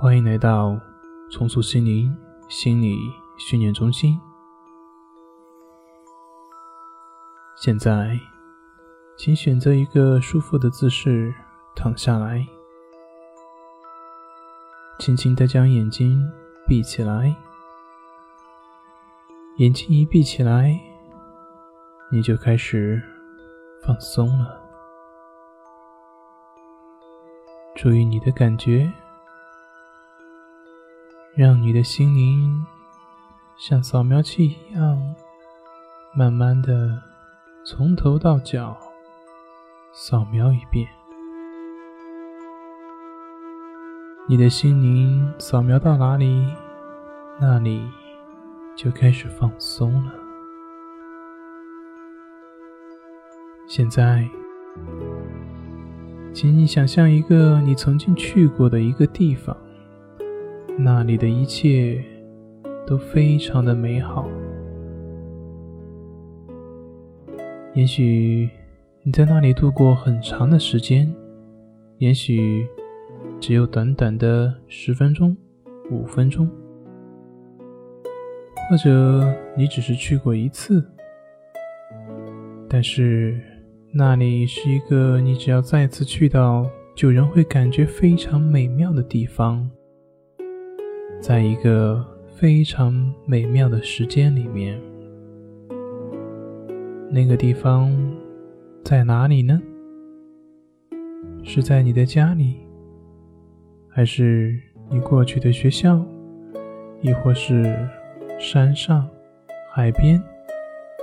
欢迎来到重塑心灵心理训练中心。现在，请选择一个舒服的姿势躺下来，轻轻的将眼睛闭起来。眼睛一闭起来，你就开始放松了。注意你的感觉。让你的心灵像扫描器一样，慢慢的从头到脚扫描一遍。你的心灵扫描到哪里，那里就开始放松了。现在，请你想象一个你曾经去过的一个地方。那里的一切都非常的美好。也许你在那里度过很长的时间，也许只有短短的十分钟、五分钟，或者你只是去过一次。但是那里是一个你只要再次去到，就仍会感觉非常美妙的地方。在一个非常美妙的时间里面，那个地方在哪里呢？是在你的家里，还是你过去的学校，亦或是山上、海边，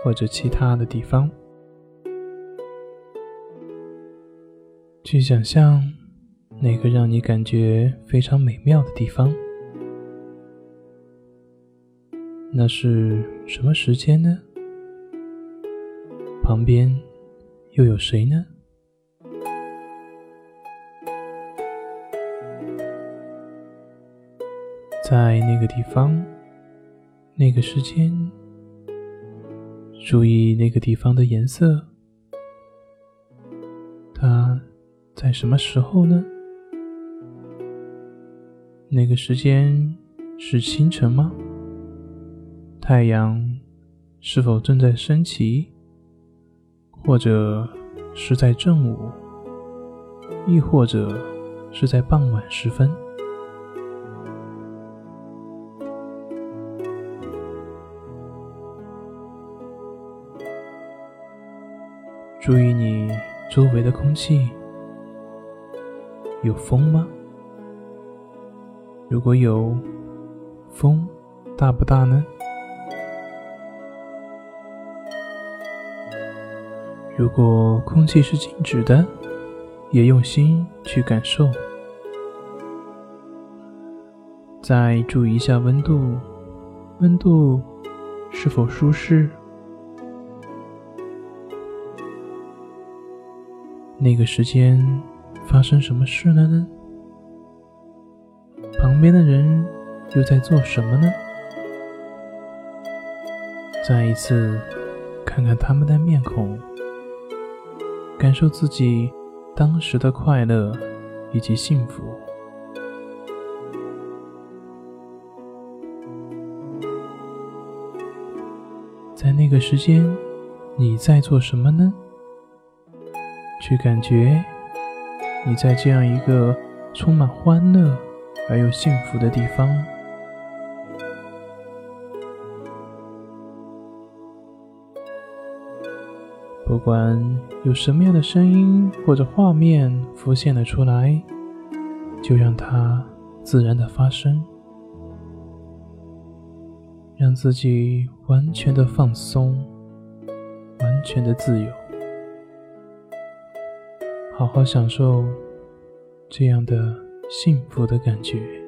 或者其他的地方？去想象那个让你感觉非常美妙的地方。那是什么时间呢？旁边又有谁呢？在那个地方，那个时间，注意那个地方的颜色。它在什么时候呢？那个时间是清晨吗？太阳是否正在升起，或者是在正午，亦或者是在傍晚时分？注意你周围的空气，有风吗？如果有，风大不大呢？如果空气是静止的，也用心去感受。再注意一下温度，温度是否舒适？那个时间发生什么事了呢？旁边的人又在做什么呢？再一次看看他们的面孔。感受自己当时的快乐以及幸福，在那个时间，你在做什么呢？去感觉你在这样一个充满欢乐而又幸福的地方。不管有什么样的声音或者画面浮现了出来，就让它自然的发生，让自己完全的放松，完全的自由，好好享受这样的幸福的感觉。